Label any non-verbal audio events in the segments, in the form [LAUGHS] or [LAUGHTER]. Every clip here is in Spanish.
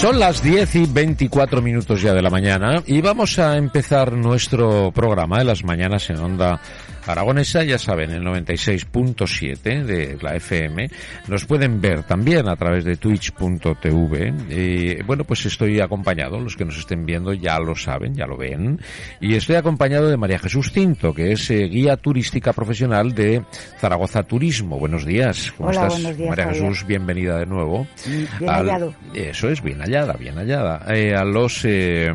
Son las 10 y 24 minutos ya de la mañana y vamos a empezar nuestro programa de las mañanas en Onda Aragonesa, ya saben, el 96.7 de la FM. Nos pueden ver también a través de twitch.tv. Bueno, pues estoy acompañado, los que nos estén viendo ya lo saben, ya lo ven. Y estoy acompañado de María Jesús Tinto, que es eh, guía turística profesional de Zaragoza Turismo. Buenos días. ¿Cómo Hola, estás? buenos días, María Javier. Jesús, bienvenida de nuevo. Bien Al- hallado. Eso es, bien hallada, bien hallada. Eh, a los eh,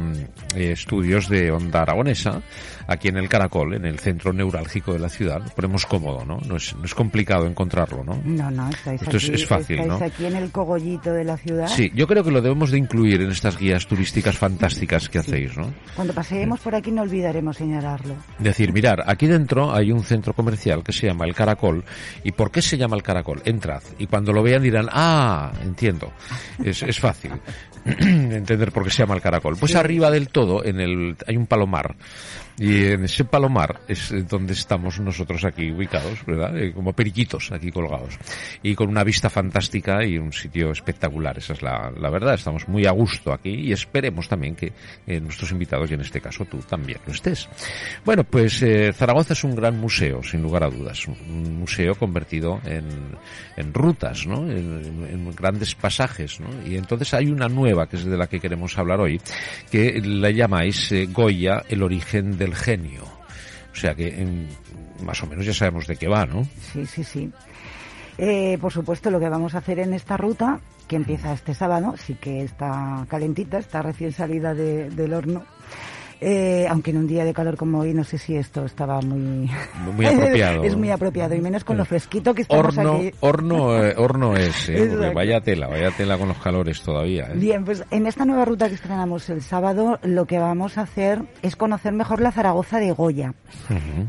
eh, estudios de Onda Aragonesa, aquí en el Caracol, en el centro neurálgico de la ciudad. Lo ponemos cómodo, ¿no? No es, no es complicado encontrarlo, ¿no? No, no, estáis Esto es- aquí, es fácil, estáis ¿no? aquí en el cogollito de la ciudad. Sí, yo creo que lo debemos de incluir en estas guías turísticas fantásticas que hacéis, ¿no? Cuando paseemos por aquí no olvidaremos señalarlo. Decir, mirar, aquí dentro hay un centro comercial que se llama El Caracol. ¿Y por qué se llama El Caracol? Entrad. Y cuando lo vean dirán, ah, entiendo. Es, es fácil [CLEARS THROAT] entender por qué se llama El Caracol. Pues arriba del todo en el, hay un palomar. Y en ese palomar es eh, donde estamos nosotros aquí ubicados, ¿verdad? Eh, Como periquitos aquí colgados. Y con una vista fantástica y un sitio espectacular. Esa es la, la verdad. Estamos muy a gusto aquí y esperemos también que eh, nuestros invitados, y en este caso tú también lo estés. Bueno, pues Zaragoza es un gran museo, sin lugar a dudas. Un museo convertido en, en rutas, ¿no? En, en- grandes pasajes, ¿no? Y entonces hay una nueva, que es de la que queremos hablar hoy, que la llamáis Goya, el origen del genio. O sea que en- más o menos ya sabemos de qué va, ¿no? Sí, sí, sí. Eh, por supuesto, lo que vamos a hacer en esta ruta, que empieza este sábado, sí que está calentita, está recién salida de- del horno. Eh, aunque en un día de calor como hoy, no sé si esto estaba muy... Muy [LAUGHS] apropiado. es muy apropiado, y menos con lo fresquito que estamos Horno, aquí. horno, eh, horno es, ¿eh? Porque vaya tela, vaya tela con los calores todavía. ¿eh? Bien, pues en esta nueva ruta que estrenamos el sábado, lo que vamos a hacer es conocer mejor la Zaragoza de Goya.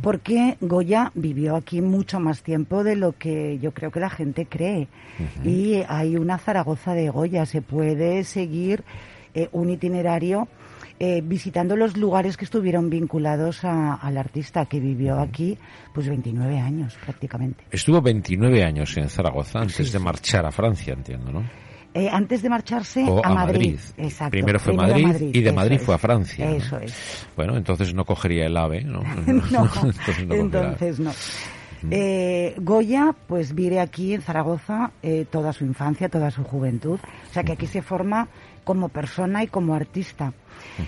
Porque Goya vivió aquí mucho más tiempo de lo que yo creo que la gente cree. Y hay una Zaragoza de Goya. Se puede seguir eh, un itinerario eh, visitando los lugares que estuvieron vinculados a- al artista que vivió aquí pues 29 años prácticamente. Estuvo 29 años en Zaragoza antes de marchar a Francia, entiendo, ¿no? Eh, antes de marcharse O a, Madrid. Madrid. Exacto. Primero fue Primero Madrid y de Madrid es. fue a Francia, ¿no? Eso es. Bueno, entonces no cogería el ave, ¿no? [LAUGHS] [LAUGHS] no, [LAUGHS] entonces no. Eh, Goya, pues vive aquí en Zaragoza eh, toda su infancia, toda su juventud. O sea que aquí se forma como persona y como artista.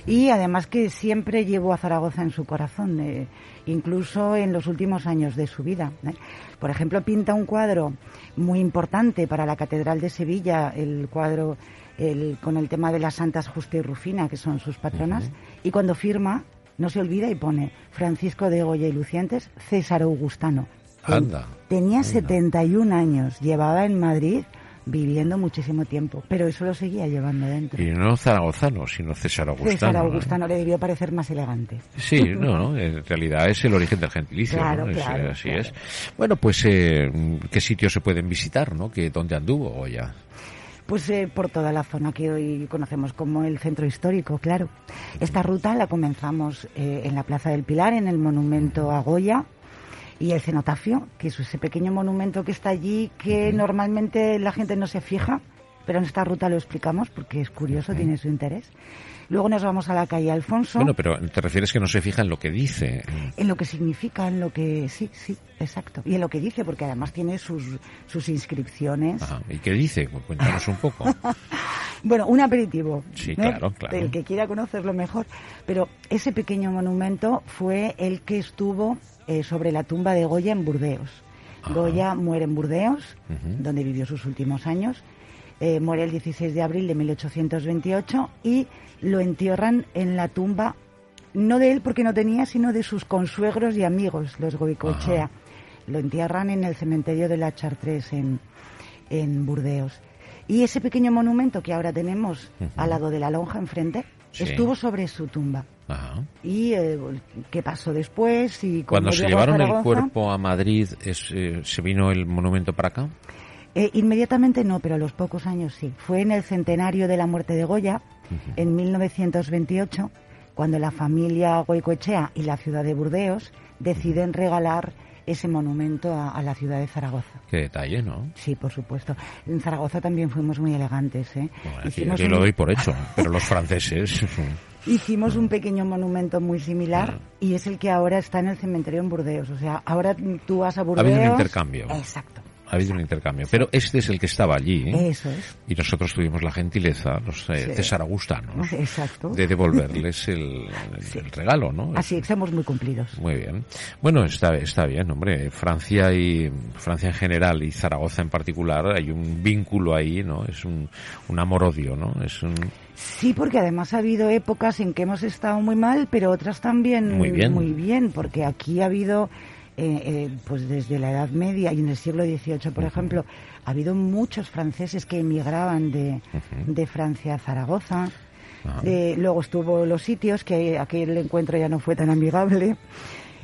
Y además que siempre llevó a Zaragoza en su corazón, eh, incluso en los últimos años de su vida. ¿eh? Por ejemplo, pinta un cuadro muy importante para la Catedral de Sevilla, el cuadro el- con el tema de las Santas Justa y Rufina, que son sus patronas, y cuando firma no se olvida y pone Francisco de Goya y Lucientes, César Augustano. Anda, Tenía 71 años, llevaba en Madrid viviendo muchísimo tiempo, pero eso lo seguía llevando dentro. Y no zaragozano, sino César Augustano. César ¿no? Augustano le debió parecer más elegante. Sí, no, no, en realidad es el origen del gentilicio, Claro, claro, eh, así claro. es. Bueno, pues, eh, ¿qué sitios se pueden visitar, no? ¿Que, ¿Dónde anduvo Goya? Pues eh, por toda la zona que hoy conocemos como el centro histórico, claro. Esta ruta la comenzamos eh, en la Plaza del Pilar, en el monumento a Goya, y el cenotafio, que es ese pequeño monumento que está allí que normalmente la gente no se fija, pero en esta ruta lo explicamos porque es curioso, tiene su interés. Luego nos vamos a la calle Alfonso, Bueno, pero te refieres que no se fija en lo que dice. en lo que significa, en lo que... Sí, sí, exacto. Y en lo que dice, porque además tiene sus, sus inscripciones. Ajá. ¿Y qué dice? Cu- Cuéntanos un poco. [LAUGHS] Bueno, un aperitivo. Sí, claro, claro. El que quiera conocerlo mejor. Pero ese pequeño monumento fue el que estuvo eh, sobre la tumba de Goya en Burdeos. Ajá. Goya muere en Burdeos, donde vivió sus últimos años. Eh, muere el 16 de abril de 1828 y lo entierran en la tumba, no de él porque no tenía, sino de sus consuegros y amigos, los Goicoechea. Lo entierran en el cementerio de la Chartres en, en Burdeos. Y ese pequeño monumento que ahora tenemos al lado de la lonja enfrente Sí. estuvo sobre su tumba. Ajá. ¿Y eh, qué pasó después? Y Cuando se llevaron el cuerpo a Madrid, es, eh, ¿se vino el monumento para acá? Eh, inmediatamente no, pero a los pocos años sí. Fue en el centenario de la muerte de Goya, en 1928, cuando la familia Goicoechea y la ciudad de Burdeos deciden regalar ese monumento a, a la ciudad de Zaragoza. Qué detalle, ¿no? Sí, por supuesto. En Zaragoza también fuimos muy elegantes. ¿eh? Bueno, aquí, Hicimos aquí un- lo doy por hecho, pero los franceses... [LAUGHS] Hicimos un pequeño monumento muy similar y es el que ahora está en el cementerio en Burdeos. O sea, ahora tú vas a Ha Burdeos. habido un intercambio. Exacto. Ha habido un intercambio. Pero este es el que estaba allí. ¿eh? Eso es. Y nosotros tuvimos la gentileza, los eh, Sí. César Augustanos, [LAUGHS] Exacto. de devolverles el, el- el regalo, ¿no? Así, somos muy cumplidos. Muy bien. Bueno, está, está bien, hombre. Francia y Francia en general y Zaragoza en particular hay un vínculo ahí, ¿no? Es un, un amor-odio, ¿no? Es un... Sí, porque además ha habido épocas en que hemos estado muy mal, pero otras también Muy bien. muy bien, porque aquí ha habido, eh, eh, pues desde la Edad Media y en el siglo XVIII, por ejemplo, ha habido muchos franceses que emigraban de, de Francia a Zaragoza. De- luego estuvo los sitios, que aquel encuentro ya no fue tan amigable.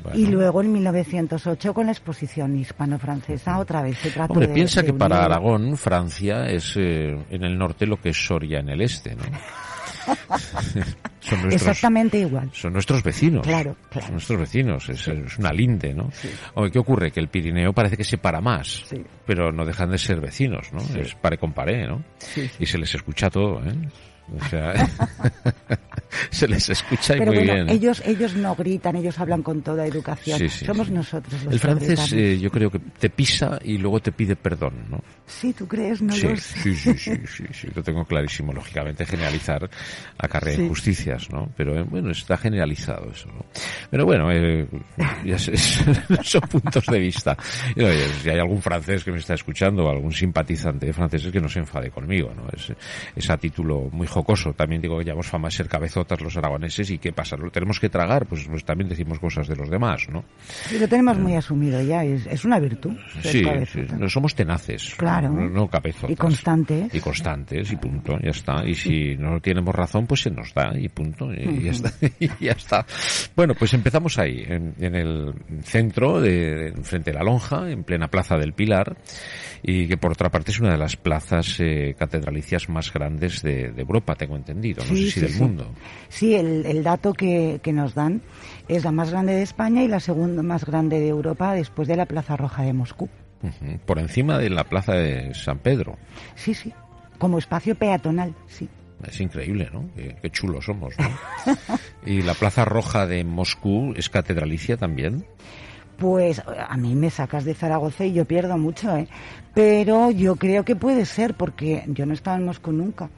Bueno. Y luego en 1908 con la exposición hispano-francesa otra vez se trató Hombre, de- piensa de que para Aragón, Francia es eh, en el norte lo que es Soria en el este, ¿no? [LAUGHS] son nuestros, Exactamente igual. son nuestros vecinos. Claro, claro. Son nuestros vecinos, es, es una linde, ¿no? Hombre, ¿qué ocurre? Que el Pirineo parece que separa más, Sí. pero no dejan de ser vecinos, ¿no? Es pare con pare, ¿no? Y se les escucha todo, ¿eh? O sea, [LAUGHS] [LAUGHS] se les escucha y Pero muy bueno, bien. ¿eh? ellos ellos no gritan, ellos hablan con toda educación. Sí, sí, Somos sí. nosotros los El francés eh, yo creo que te pisa y luego te pide perdón, ¿no? Sí, ¿tú crees? No Sí, lo sé. sí, sí, sí, sí, sí, lo tengo clarísimo. Lógicamente generalizar acarrea Sí. ¿No? Pero eh, bueno, está generalizado eso, ¿no? Pero bueno, eh, [LAUGHS] ya sé, [LAUGHS] son puntos de vista. Y, oye, si hay algún francés que me está escuchando algún simpatizante de franceses que no se enfade conmigo, ¿no? Es, es a título muy jocoso. También digo que llevamos fama de ser cabezotas los aragoneses y ¿qué pasa? ¿Lo tenemos que tragar? Pues, pues también decimos cosas de los demás, ¿no? Sí, lo tenemos muy asumido ya, es, es una virtud. Sí, sí, no somos tenaces. Claro. No, no cabezotas. Y constantes. Y constantes, y punto, ya está. Y si no tenemos razón, pues se nos da, y punto, y ya está. [LAUGHS] Y ya está. Bueno, pues empezamos ahí, en, en el centro, de, de- frente a la lonja, en plena plaza del Pilar, y que por otra parte es una de las plazas eh, catedralicias más grandes de, de Europa, tengo entendido, no sé si del mundo. Sí, el, el dato que, que nos dan es la más grande de España y la segunda más grande de Europa después de la Plaza Roja de Moscú. Por encima de la plaza de San Pedro. Sí, sí. Como espacio peatonal, sí. Es increíble, ¿no? Qué, qué chulos somos, ¿no? [LAUGHS] y la Plaza Roja de Moscú es catedralicia también. Pues a mí me sacas de Zaragoza y yo pierdo mucho, ¿eh? Pero yo creo que puede ser, porque yo no he estado en Moscú nunca.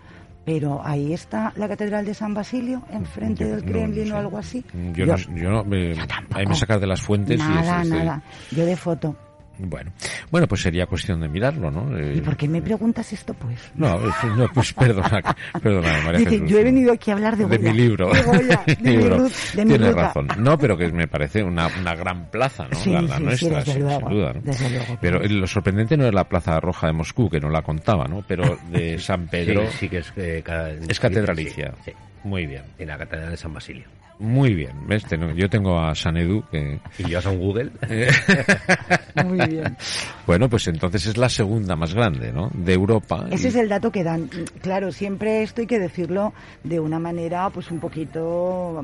Pero ahí está la Catedral de San Basilio, enfrente Yo del Kremlin no o sé. algo así. Yo, no, yo no- me, ahí me sacas de las fuentes y Nada, es- estoy- nada. Yo de foto. Bueno, bueno, pues sería cuestión de mirarlo, ¿no? Eh, ¿Y por qué me preguntas esto, pues? No, es- no, pues [LAUGHS] perdona, perdona, María Dice, Jesús, yo he no. venido aquí a hablar de de Goya. mi libro. De Goya, [LAUGHS] de mi Libro. De mi Tienes ruta. razón. No, pero que me parece una, una gran plaza, ¿no? Sí, la, la sí, sí, nuestra, desde sin, luego, sin duda. ¿no? desde luego. Pero lo sorprendente no es la Plaza Roja de Moscú, que no la contaba, ¿no? Pero de [LAUGHS] San Pedro Sí, sí que es, eh, ca- es catedralicia. Sí, sí. Muy bien, En la Catedral de San Basilio. Muy bien. ¿Ves? Tengo- Yo tengo a San Edu que... Y llevas a Google. [LAUGHS] Muy bien. Bueno, pues entonces es la segunda más grande, ¿no? De Europa. Ese y- es el dato que dan. Claro, siempre esto hay que decirlo de una manera, pues un poquito.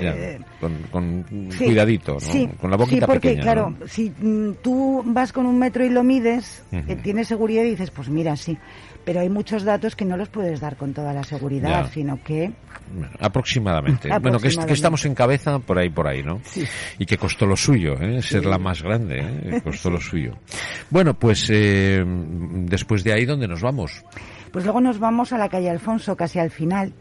Ya, eh, con, con sí, cuidadito, ¿no? Sí, con la boquita sí, porque pequeña. claro, ¿no? si mm, tú vas con un metro y lo mides, eh, tienes seguridad y dices, pues mira, sí. Pero hay muchos datos que no los puedes dar con toda la seguridad, Ya. sino que Bueno, aproximadamente. Bueno, que, es- que Estamos en cabeza por ahí, por ahí, ¿no? Y que costó lo suyo, ¿eh? Ser la más grande, ¿eh? Costó lo suyo. Bueno, pues eh, después de ahí, ¿dónde nos vamos? Pues luego nos vamos a la calle Alfonso, casi al final,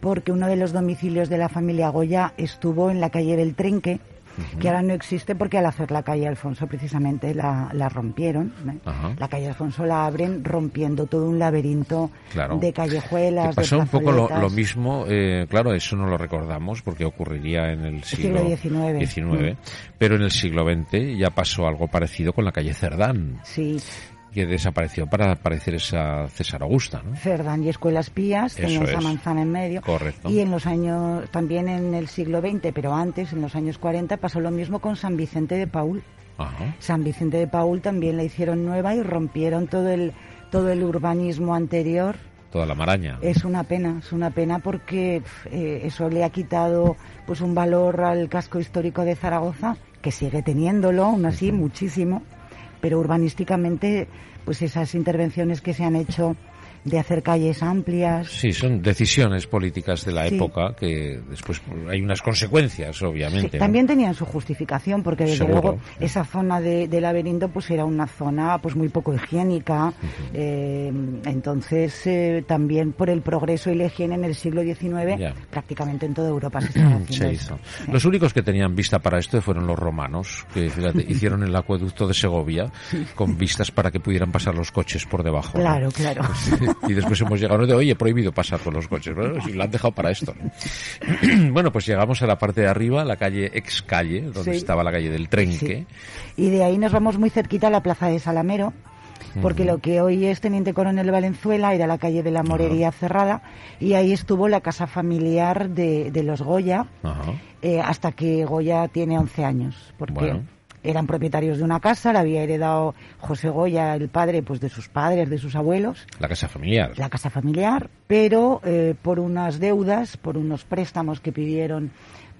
porque uno de los domicilios de la familia Goya estuvo en la calle del Trenque, que ahora no existe porque al hacer la calle Alfonso precisamente la, la rompieron. ¿eh? La calle Alfonso la abren rompiendo todo un laberinto Claro. de callejuelas, pasó de un poco lo, mismo, eh, claro, eso no lo recordamos porque ocurriría en el siglo, siglo XIX. XIX, pero en el siglo XX ya pasó algo parecido con la calle Cerdán, Sí, que desapareció para parecer esa César Augusta, ¿no? Cerdán y Escuelas Pías, Eso tenían esa es. manzana en medio. Correcto. Y en los años, también en el siglo XX, pero antes, en los años 40, pasó lo mismo con San Vicente de Paul. Ajá. San Vicente de Paul también la hicieron nueva y rompieron todo el, todo el urbanismo anterior. Toda la maraña. Es una pena, es una pena porque eh, eso le ha quitado pues un valor al casco histórico de Zaragoza, que sigue teniéndolo, aún así, muchísimo, pero urbanísticamente, pues esas intervenciones que se han hecho de hacer calles amplias, Sí, son decisiones políticas de la Sí. época que después hay unas consecuencias, obviamente. Sí, ¿no? también tenían su justificación porque desde Seguro. luego esa zona de, de laberinto pues era una zona pues muy poco higiénica eh, entonces eh, también por el progreso y la higiene en el siglo XIX Ya. prácticamente en toda Europa se [CLEARS THROAT] estaba haciendo Se eso. hizo. Los únicos que tenían vista para esto fueron los romanos, que fíjate, [LAUGHS] hicieron el acueducto de Segovia con vistas para que pudieran pasar los coches por debajo. ¿no? claro claro y después hemos llegado de, oye, prohibido pasar por los coches. Bueno, si lo han dejado para esto. ¿no? [CLEARS THROAT] bueno, pues llegamos a la parte de arriba, la calle ex calle, donde Sí. estaba la calle del Trenque. Sí. Y de ahí nos vamos muy cerquita a la plaza de Salamero, porque lo que hoy es Teniente Coronel Valenzuela era la calle de la Morería cerrada, y ahí estuvo la casa familiar de, de los Goya, eh, hasta que Goya tiene 11 años, porque Bueno. Eran propietarios de una casa, la había heredado José Goya, el padre, pues de sus padres, de sus abuelos, La casa familiar. la casa familiar, pero eh, por unas deudas, por unos préstamos que pidieron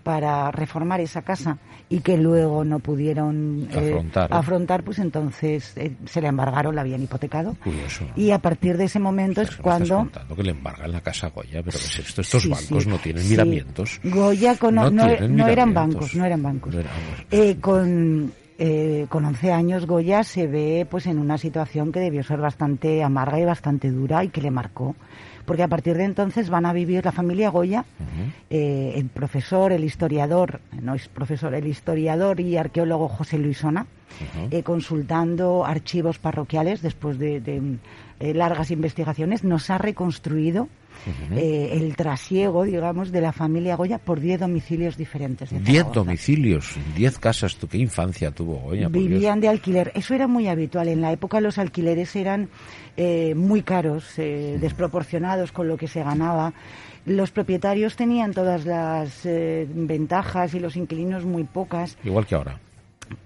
para reformar esa casa y que luego no pudieron eh, Afrontar. afrontar, pues entonces eh, se le embargaron, la habían hipotecado. Curioso. Y a partir de ese momento es cuando... que le embargan la casa a Goya, pero ¿qué es esto? Estos Sí, bancos sí, no tienen sí. miramientos. Goya con- No no, tienen no eran bancos, no eran bancos. No eran. Eh, con, eh, con 11 años Goya se ve pues en una situación que debió ser bastante amarga y bastante dura y que le marcó. Porque a partir de entonces van a vivir la familia Goya, eh, el profesor, el historiador, no es profesor, el historiador y arqueólogo José Eh, consultando archivos parroquiales después de, de, eh, largas investigaciones, nos ha reconstruido eh, el trasiego, digamos, de la familia Goya por 10 domicilios diferentes. de Diez Zaragoza. domicilios, diez casas. ¿Tú qué infancia tuvo Goya? Vivían de alquiler. Eso era muy habitual. En la época los alquileres eran eh, muy caros, eh, desproporcionados con lo que se ganaba. Los propietarios tenían todas las eh, ventajas y los inquilinos muy pocas. Igual que ahora.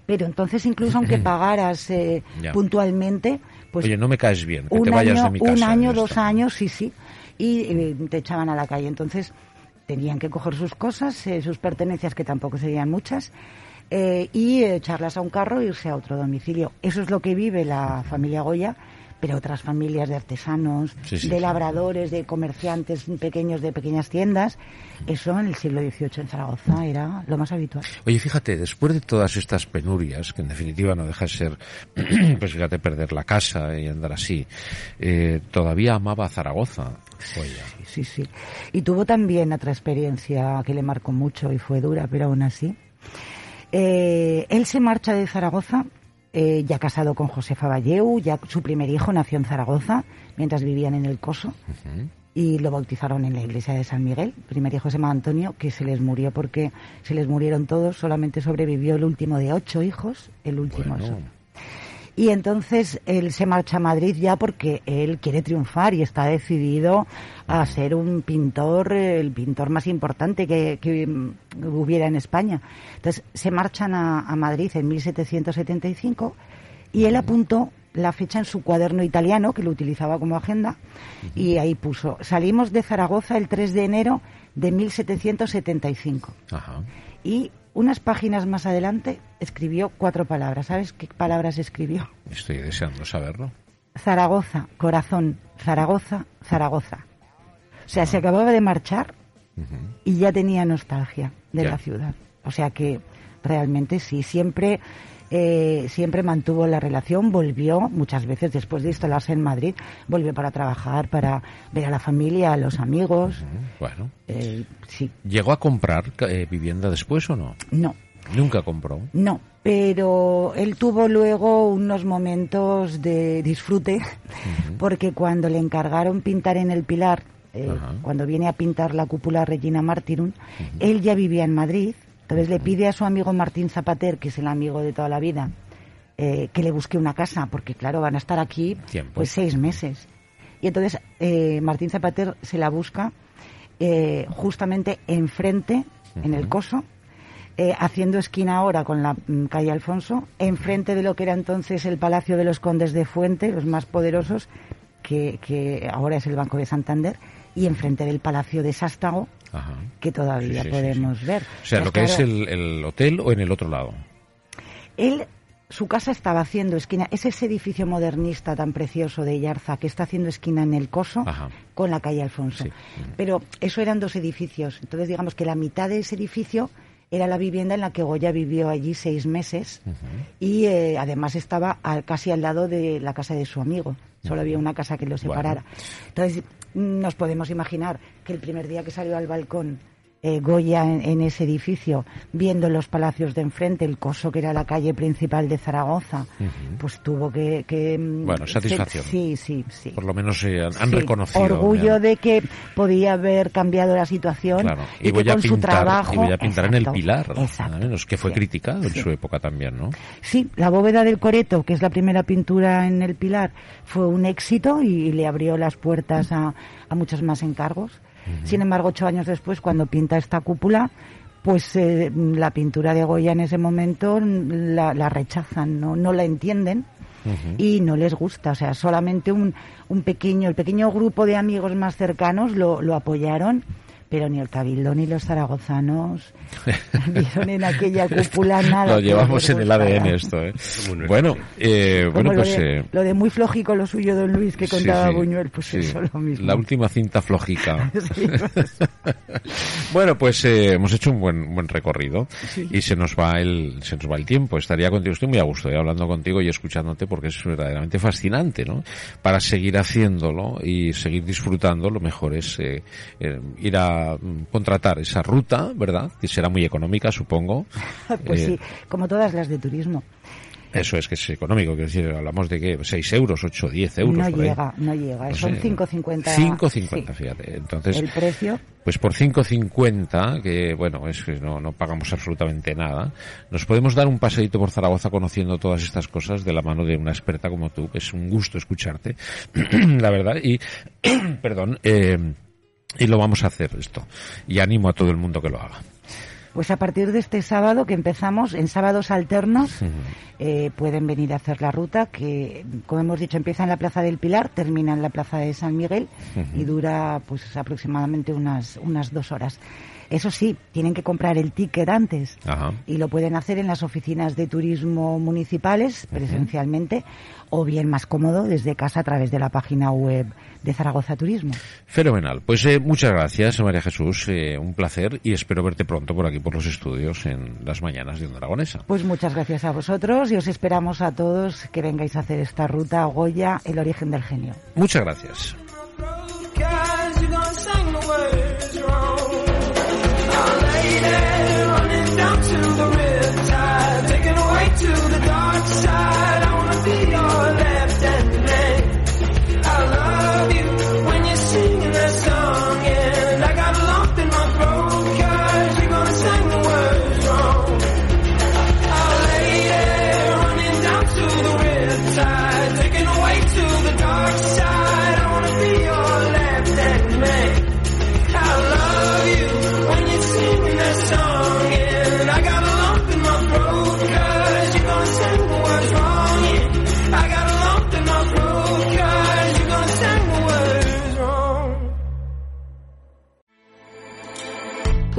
Pero entonces incluso aunque [LAUGHS] pagaras eh, puntualmente, pues Oye, no me caes bien, que un te vayas año, de mi casa. un año, dos años, sí, sí, y eh, te echaban a la calle. Entonces tenían que coger sus cosas, eh, sus pertenencias, que tampoco serían muchas, eh, y echarlas a un carro e irse a otro domicilio. Eso es lo que vive la familia Goya, pero otras familias de artesanos, Sí, sí, de sí. labradores, de comerciantes pequeños de pequeñas tiendas, eso en el siglo XVIII en Zaragoza era lo más habitual. Oye, fíjate, después de todas estas penurias, que en definitiva no deja de ser, [CLEARS THROAT] pues fíjate, perder la casa y andar así, eh, todavía amaba a Zaragoza. Goya. Sí, sí. Y tuvo también otra experiencia que le marcó mucho y fue dura, pero aún así. Eh, él se marcha de Zaragoza, eh, ya casado con Josefa Valleu, ya su primer hijo nació en Zaragoza, mientras vivían en el Coso, y lo bautizaron en la iglesia de San Miguel. El primer hijo se llama Antonio, que se les murió porque se les murieron todos, solamente sobrevivió el último de ocho hijos, el último. Bueno. Y entonces él se marcha a Madrid ya porque él quiere triunfar y está decidido a ser un pintor, el pintor más importante que, que, hubiera en España. Entonces se marchan a, a Madrid en 1775 y él apuntó la fecha en su cuaderno italiano, que lo utilizaba como agenda, y ahí puso, salimos de Zaragoza el 3 de enero de 1775. Ajá. Y unas páginas más adelante escribió cuatro palabras. ¿Sabes qué palabras escribió? Estoy deseando saberlo. Zaragoza, corazón, Zaragoza, Zaragoza. O sea, se acababa de marchar y ya tenía nostalgia de Ya. la ciudad. O sea que realmente sí, siempre, eh, siempre mantuvo la relación, volvió muchas veces después de instalarse en Madrid, volvió para trabajar, para ver a la familia, a los amigos. Bueno. Eh, sí, ¿Llegó a comprar eh, vivienda después o no? no. Nunca compró. No, pero él tuvo luego unos momentos de disfrute, porque cuando le encargaron pintar en el Pilar, eh, cuando viene a pintar la cúpula Regina Martyrum, él ya vivía en Madrid, entonces le pide a su amigo Martín Zapater, que es el amigo de toda la vida, eh, que le busque una casa, porque claro, van a estar aquí Tiempo. pues seis meses. Y entonces eh, Martín Zapater se la busca eh, justamente enfrente, en el coso, eh, haciendo esquina ahora con la mm, calle Alfonso, enfrente de lo que era entonces el Palacio de los Condes de Fuente, los más poderosos, que, que ahora es el Banco de Santander, y enfrente del Palacio de Sástago, Ajá. que todavía Sí, sí, sí, podemos sí. ver. O sea, lo que es el, el hotel o en el otro lado. Él, su casa estaba haciendo esquina, es ese edificio modernista tan precioso de Yarza que está haciendo esquina en el Coso Ajá. con la calle Alfonso. Pero eso eran dos edificios. Entonces, digamos que la mitad de ese edificio era la vivienda en la que Goya vivió allí seis meses y eh, además estaba al- casi al lado de la casa de su amigo. Solo había una casa que lo separara. Entonces, nos podemos imaginar que el primer día que salió al balcón eh, Goya en, en ese edificio, viendo los palacios de enfrente, el coso que era la calle principal de Zaragoza, pues tuvo que... que, mm, Bueno, satisfacción. Sí, sí, sí. Por lo menos eh, han, han Sí, reconocido. Orgullo ya. de que podía haber cambiado la situación Claro, y, y voy que a con su pintar, trabajo... y voy a pintar en el Pilar, exacto. menos, que fue Sí. criticado en su época también, ¿no? Sí, la bóveda del Coreto, que es la primera pintura en el Pilar, fue un éxito y, le abrió las puertas a, a muchos más encargos. Sin embargo, ocho años después, cuando pinta esta cúpula, pues eh, la pintura de Goya en ese momento la, la rechazan, no, no la entienden y no les gusta. O sea, solamente un, un pequeño, el pequeño grupo de amigos más cercanos lo, lo apoyaron. Pero ni el Cabildo ni los zaragozanos [LAUGHS] vieron en aquella cúpula nada. Lo llevamos en el. ADN esto, ¿eh? Bueno, eh, bueno lo, pues... de, eh, lo de muy flojico lo suyo, don Luis, que contaba sí, Buñuel, pues sí. eso lo mismo. La última cinta flojica. [LAUGHS] Sí, pues, [LAUGHS] Bueno, pues eh, hemos hecho un buen buen recorrido y se nos va el se nos va el tiempo. Estaría contigo, estoy muy a gusto eh, hablando contigo y escuchándote porque es verdaderamente fascinante, ¿no? Para seguir haciéndolo y seguir disfrutando, lo mejor es eh, eh, ir a mm, contratar esa ruta, ¿verdad? Que será muy económica, supongo. [LAUGHS] pues Eh, sí, como todas las de turismo. Eso es que es económico, quiero decir, hablamos de que 6 euros, 8, 10 euros. no llega, no llega. No Son sé, 5,50. 5,50, sí. fíjate. Entonces, El precio, Pues por 5.50, que bueno, es que no, no pagamos absolutamente nada, nos podemos dar un paseíto por Zaragoza conociendo todas estas cosas de la mano de una experta como tú, que es un gusto escucharte, [CLEARS THROAT] la verdad, y, [CLEARS THROAT] perdón, eh, y lo vamos a hacer esto. Y animo a todo el mundo que lo haga. pues a partir de este sábado que empezamos, en sábados alternos, eh, pueden venir a hacer la ruta que, como hemos dicho, empieza en la Plaza del Pilar, termina en la Plaza de San Miguel y dura pues aproximadamente unas, unas dos horas. Eso sí, tienen que comprar el ticket antes Ajá. y lo pueden hacer en las oficinas de turismo municipales presencialmente o bien más cómodo desde casa a través de la página web de Zaragoza Turismo. Fenomenal. Pues eh, muchas gracias, María Jesús. eh, un placer y espero verte pronto por aquí, por los estudios, en las mañanas de Onda Aragonesa. Pues muchas gracias a vosotros y os esperamos a todos que vengáis a hacer esta ruta a Goya, el origen del genio. Muchas gracias.